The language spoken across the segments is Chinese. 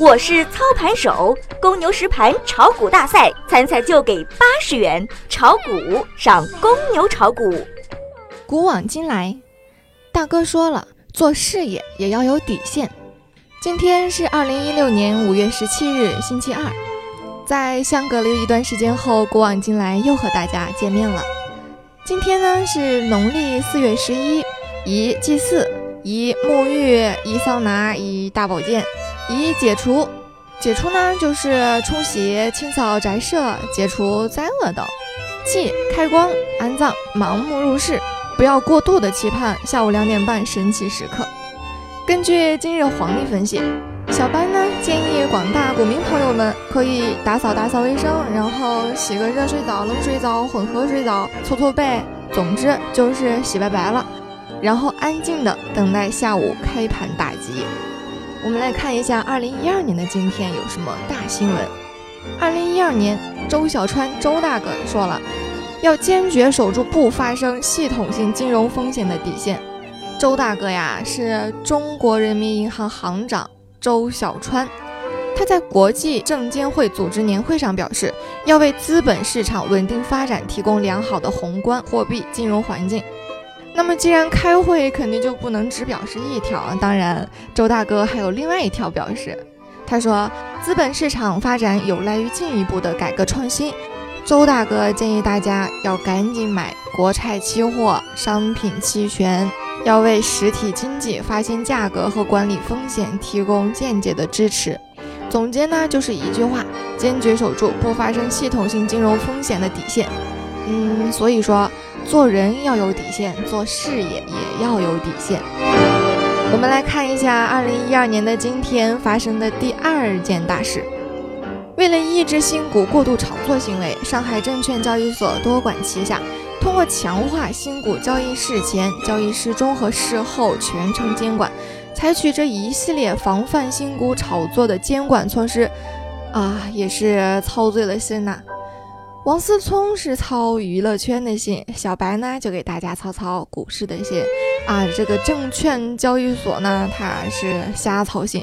我是操盘手，公牛实盘炒股大赛参赛就给八十元，炒股上公牛炒股。古往今来，大哥说了，做事业也要有底线。今天是二零一六年五月十七日，星期二，在相隔了一段时间后，古往今来又和大家见面了。今天呢是农历四月十一，宜祭祀，宜沐浴，宜桑拿，宜大保健。以解除，解除呢就是冲洗、清扫宅舍、解除灾厄等；忌开光、安葬、盲目入室，不要过度的期盼下午两点半神奇时刻。根据今日黄历分析，小白呢建议广大股民朋友们可以打扫打扫卫生，然后洗个热水澡、冷水澡、混合水澡，搓搓背，总之就是洗白白了，然后安静的等待下午开盘大吉。我们来看一下二零一二年的今天有什么大新闻。二零一二年，周小川周大哥说了，要坚决守住不发生系统性金融风险的底线。周大哥呀，是中国人民银行行长周小川，他在国际证监会组织年会上表示，要为资本市场稳定发展提供良好的宏观货币金融环境。那么，既然开会肯定就不能只表示一条啊。当然，周大哥还有另外一条表示。他说，资本市场发展有赖于进一步的改革创新。周大哥建议大家要赶紧买国债期货、商品期权，要为实体经济发现价格和管理风险提供间接的支持。总结呢，就是一句话：坚决守住不发生系统性金融风险的底线。嗯，所以说。做人要有底线，做事业也要有底线。我们来看一下二零一二年的今天发生的第二件大事。为了抑制新股过度炒作行为，上海证券交易所多管齐下，通过强化新股交易事前、交易事中和事后全程监管，采取这一系列防范新股炒作的监管措施，啊，也是操碎了心呐。王思聪是操娱乐圈的心，小白呢就给大家操操股市的心啊。这个证券交易所呢，他是瞎操心。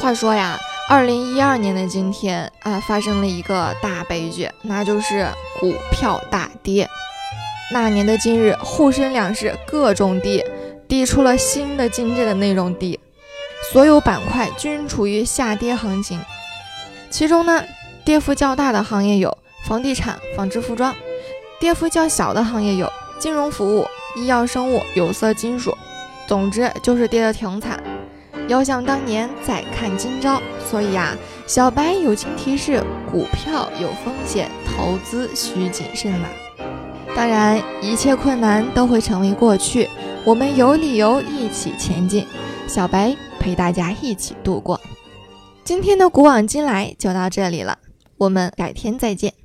话说呀，二零一二年的今天啊，发生了一个大悲剧，那就是股票大跌。那年的今日，沪深两市各种跌，跌出了新的精致的那种跌，所有板块均处于下跌行情，其中呢。跌幅较大的行业有房地产、纺织服装；跌幅较小的行业有金融服务、医药生物、有色金属。总之就是跌得挺惨。遥想当年，再看今朝。所以啊，小白友情提示：股票有风险，投资需谨慎呐。当然，一切困难都会成为过去，我们有理由一起前进。小白陪大家一起度过。今天的古往今来就到这里了。我们改天再见。